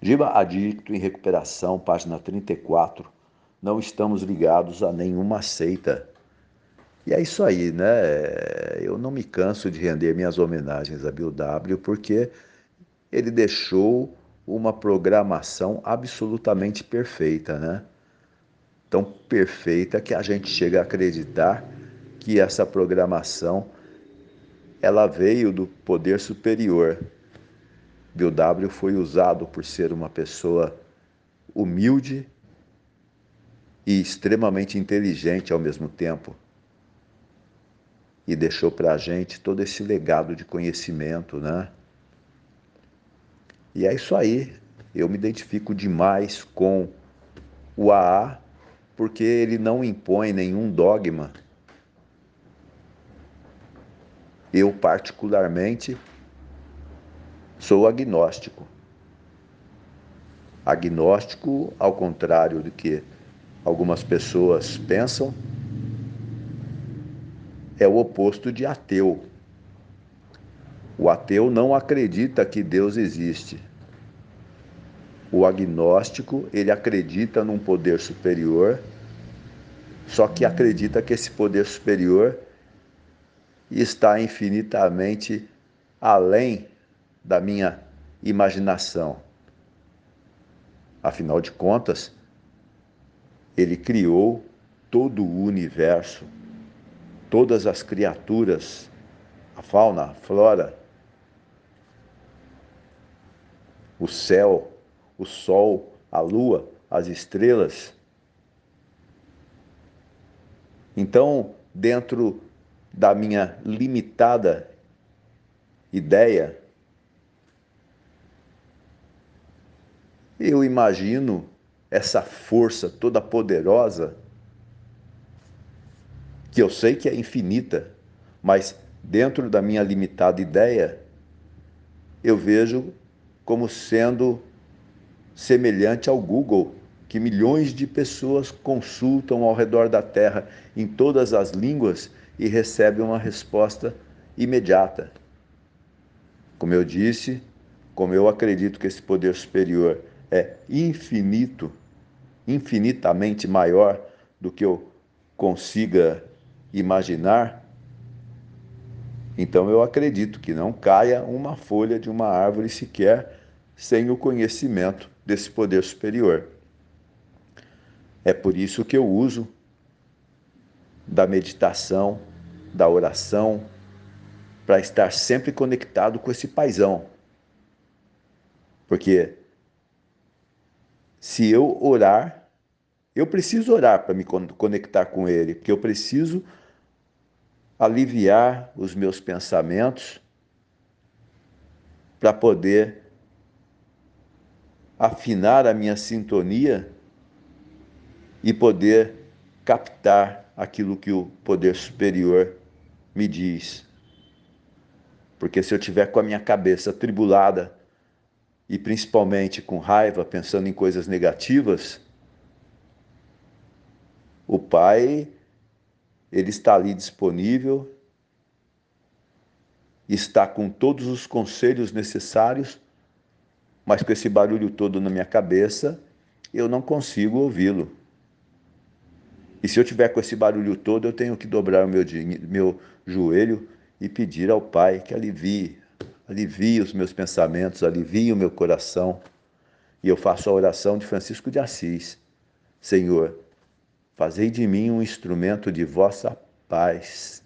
Giba Adicto em Recuperação, página 34. Não estamos ligados a nenhuma seita. E é isso aí, né? Eu não me canso de render minhas homenagens a Bill W, porque ele deixou uma programação absolutamente perfeita, né? Tão perfeita que a gente chega a acreditar que essa programação ela veio do poder superior. Bill W foi usado por ser uma pessoa humilde e extremamente inteligente ao mesmo tempo. E deixou para a gente todo esse legado de conhecimento, né? E é isso aí. Eu me identifico demais com o AA, porque ele não impõe nenhum dogma. Eu, particularmente, sou agnóstico. Agnóstico, ao contrário do que algumas pessoas pensam, é o oposto de ateu. O ateu não acredita que Deus existe. O agnóstico, ele acredita num poder superior, só que acredita que esse poder superior está infinitamente além da minha imaginação. Afinal de contas, ele criou todo o universo, todas as criaturas, a fauna, a flora, o céu, o sol, a lua, as estrelas. Então, dentro da minha limitada ideia, eu imagino essa força toda poderosa, que eu sei que é infinita, mas dentro da minha limitada ideia, eu vejo como sendo semelhante ao Google, que milhões de pessoas consultam ao redor da Terra em todas as línguas e recebem uma resposta imediata. Como eu disse, como eu acredito que esse poder superior é infinito, infinitamente maior do que eu consiga imaginar, então eu acredito que não caia uma folha de uma árvore sequer sem o conhecimento desse poder superior. É por isso que eu uso da meditação, da oração, para estar sempre conectado com esse paizão. Porque se eu orar, eu preciso orar para me conectar com ele, porque eu preciso aliviar os meus pensamentos para poder afinar a minha sintonia e poder captar aquilo que o poder superior me diz. Porque se eu tiver com a minha cabeça tribulada e principalmente com raiva, pensando em coisas negativas, o Pai ele está ali disponível, está com todos os conselhos necessários, mas com esse barulho todo na minha cabeça, eu não consigo ouvi-lo. E se eu tiver com esse barulho todo, eu tenho que dobrar o meu, meu joelho e pedir ao Pai que alivie, alivie os meus pensamentos, alivie o meu coração. E eu faço a oração de Francisco de Assis. Senhor, fazei de mim um instrumento de vossa paz.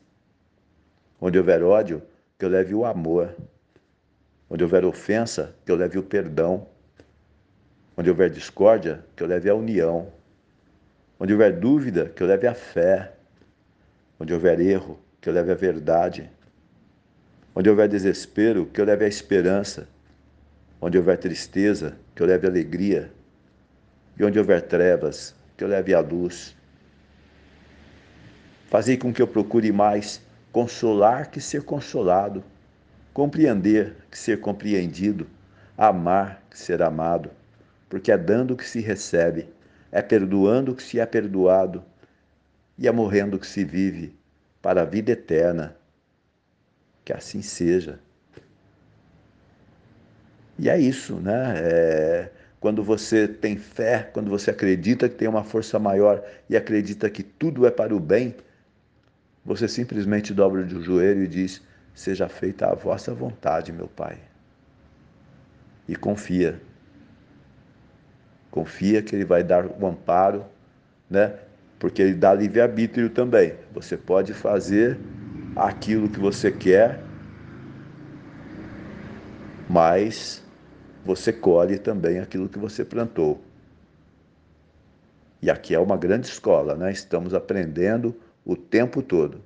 Onde houver ódio, que eu leve o amor. Onde houver ofensa, que eu leve o perdão. Onde houver discórdia, que eu leve a união. Onde houver dúvida, que eu leve a fé. Onde houver erro, que eu leve a verdade. Onde houver desespero, que eu leve a esperança. Onde houver tristeza, que eu leve alegria. E onde houver trevas, que eu leve a luz. Fazei com que eu procure mais consolar que ser consolado, compreender que ser compreendido, amar que ser amado, porque é dando que se recebe, é perdoando que se é perdoado, e é morrendo que se vive para a vida eterna que assim seja. E é isso, né? É, quando você tem fé, quando você acredita que tem uma força maior e acredita que tudo é para o bem, você simplesmente dobra o joelho e diz: Seja feita a vossa vontade, meu Pai. E confia. Confia que Ele vai dar o amparo, né? Porque Ele dá livre-arbítrio também. Você pode fazer aquilo que você quer, mas você colhe também aquilo que você plantou. E aqui é uma grande escola, né? Estamos aprendendo o tempo todo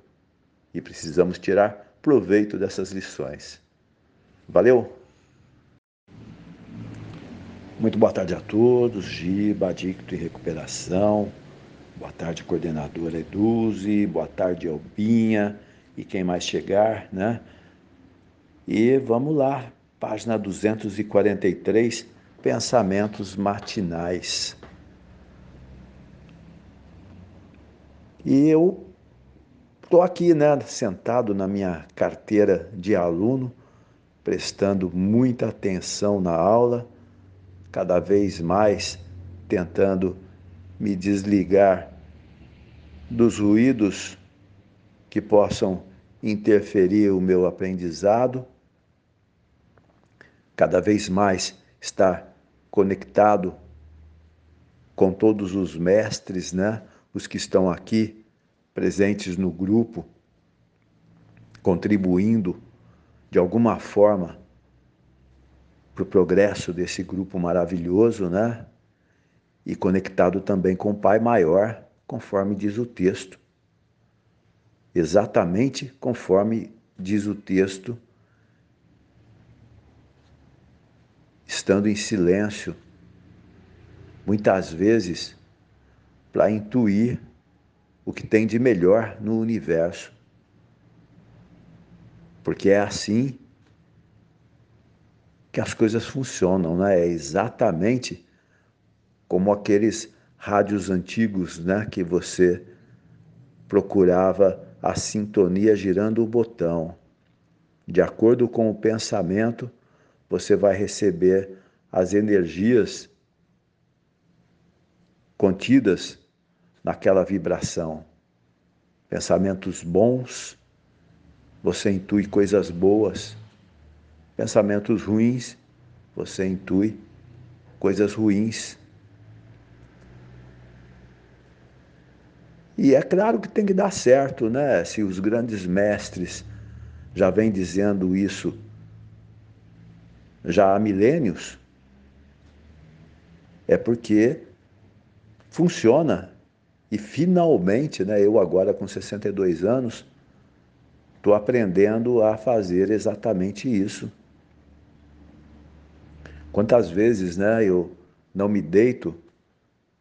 e precisamos tirar proveito dessas lições. Valeu? Muito boa tarde a todos, Giba, Adicto e Recuperação. Boa tarde, coordenadora Eduze. Boa tarde, Albinha. E quem mais chegar, né? E vamos lá, página 243, Pensamentos Matinais. E eu estou aqui, né, sentado na minha carteira de aluno, prestando muita atenção na aula, cada vez mais tentando me desligar dos ruídos que possam interferir o meu aprendizado cada vez mais estar conectado com todos os mestres, né? Os que estão aqui presentes no grupo, contribuindo de alguma forma para o progresso desse grupo maravilhoso, né? E conectado também com o Pai Maior, conforme diz o texto. Exatamente conforme diz o texto estando em silêncio, muitas vezes para intuir o que tem de melhor no universo. Porque é assim que as coisas funcionam, né? É exatamente como aqueles rádios antigos, né, que você procurava a sintonia girando o botão. De acordo com o pensamento, você vai receber as energias contidas naquela vibração. Pensamentos bons, você intui coisas boas. Pensamentos ruins, você intui coisas ruins. E é claro que tem que dar certo, né? Se os grandes mestres já vêm dizendo isso já há milênios, é porque funciona. E finalmente, né, eu agora com 62 anos, estou aprendendo a fazer exatamente isso. Quantas vezes né, eu não me deito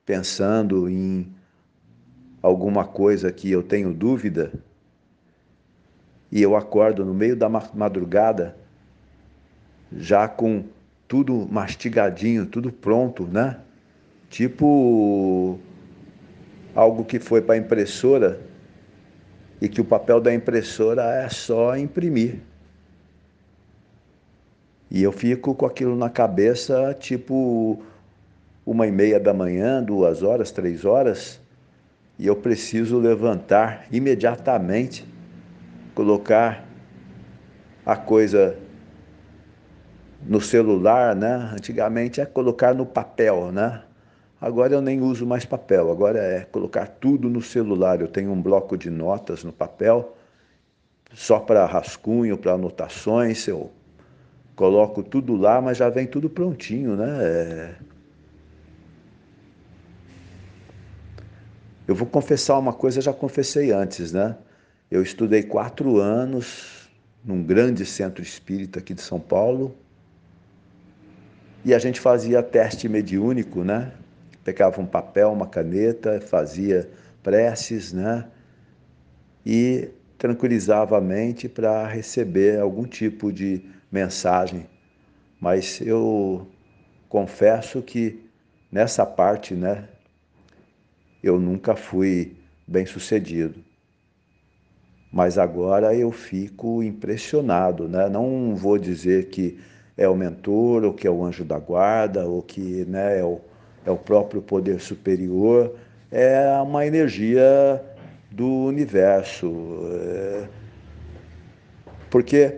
pensando em alguma coisa que eu tenho dúvida e eu acordo no meio da madrugada já com tudo mastigadinho, tudo pronto, né? Tipo algo que foi para a impressora e que o papel da impressora é só imprimir. E eu fico com aquilo na cabeça, tipo uma e meia da manhã, duas horas, três horas, e eu preciso levantar imediatamente, colocar a coisa no celular, né? Antigamente é colocar no papel, né? Agora eu nem uso mais papel, agora é colocar tudo no celular. Eu tenho um bloco de notas no papel, só para rascunho, para anotações. Eu coloco tudo lá, mas já vem tudo prontinho, né? É... Eu vou confessar uma coisa, já confessei antes, né? Eu estudei quatro anos num grande centro espírita aqui de São Paulo, e a gente fazia teste mediúnico, né? Pegava um papel, uma caneta, fazia preces, né? E tranquilizava a mente para receber algum tipo de mensagem. Mas eu confesso que nessa parte, né, eu nunca fui bem sucedido. Mas agora eu fico impressionado, né? Não vou dizer que é o mentor, ou que é o anjo da guarda, ou que né, é, o, é o próprio poder superior. É uma energia do universo. É... Porque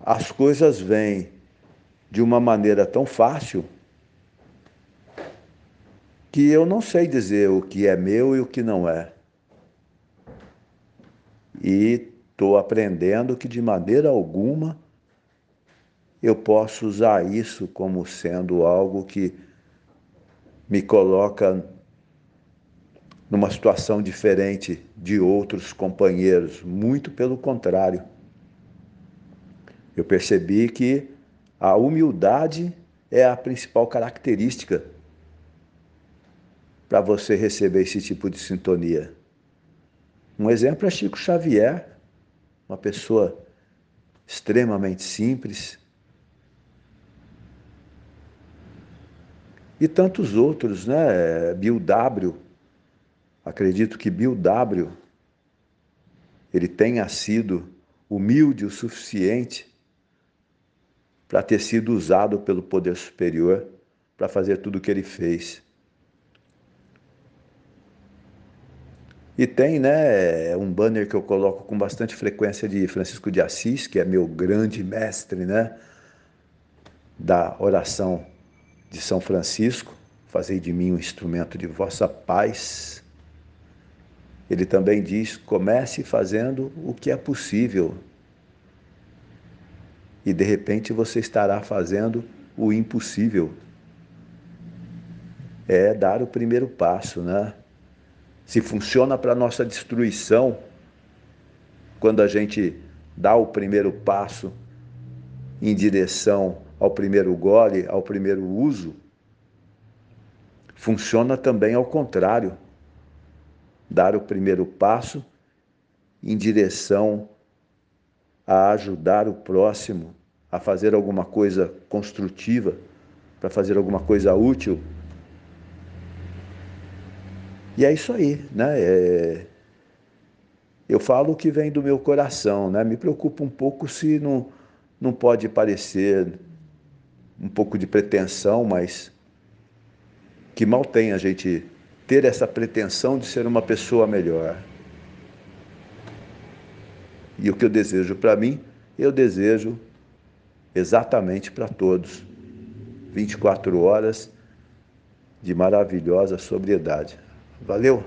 as coisas vêm de uma maneira tão fácil que eu não sei dizer o que é meu e o que não é. E estou aprendendo que de maneira alguma eu posso usar isso como sendo algo que me coloca numa situação diferente de outros companheiros, muito pelo contrário. Eu percebi que a humildade é a principal característica para você receber esse tipo de sintonia. Um exemplo é Chico Xavier, uma pessoa extremamente simples. E tantos outros, né? Bill W. Acredito que Bill W. ele tenha sido humilde o suficiente para ter sido usado pelo poder superior para fazer tudo o que ele fez. E tem né, um banner que eu coloco com bastante frequência de Francisco de Assis, que é meu grande mestre né, da oração de São Francisco. Fazei de mim um instrumento de vossa paz. Ele também diz: comece fazendo o que é possível. E de repente você estará fazendo o impossível. É dar o primeiro passo, né? Se funciona para nossa destruição, quando a gente dá o primeiro passo em direção ao primeiro gole, ao primeiro uso, funciona também ao contrário. Dar o primeiro passo em direção a ajudar o próximo a fazer alguma coisa construtiva, para fazer alguma coisa útil e é isso aí, né? É... Eu falo o que vem do meu coração, né? Me preocupa um pouco se não, não pode parecer um pouco de pretensão, mas que mal tem a gente ter essa pretensão de ser uma pessoa melhor. E o que eu desejo para mim, eu desejo exatamente para todos. 24 horas de maravilhosa sobriedade. Valeu!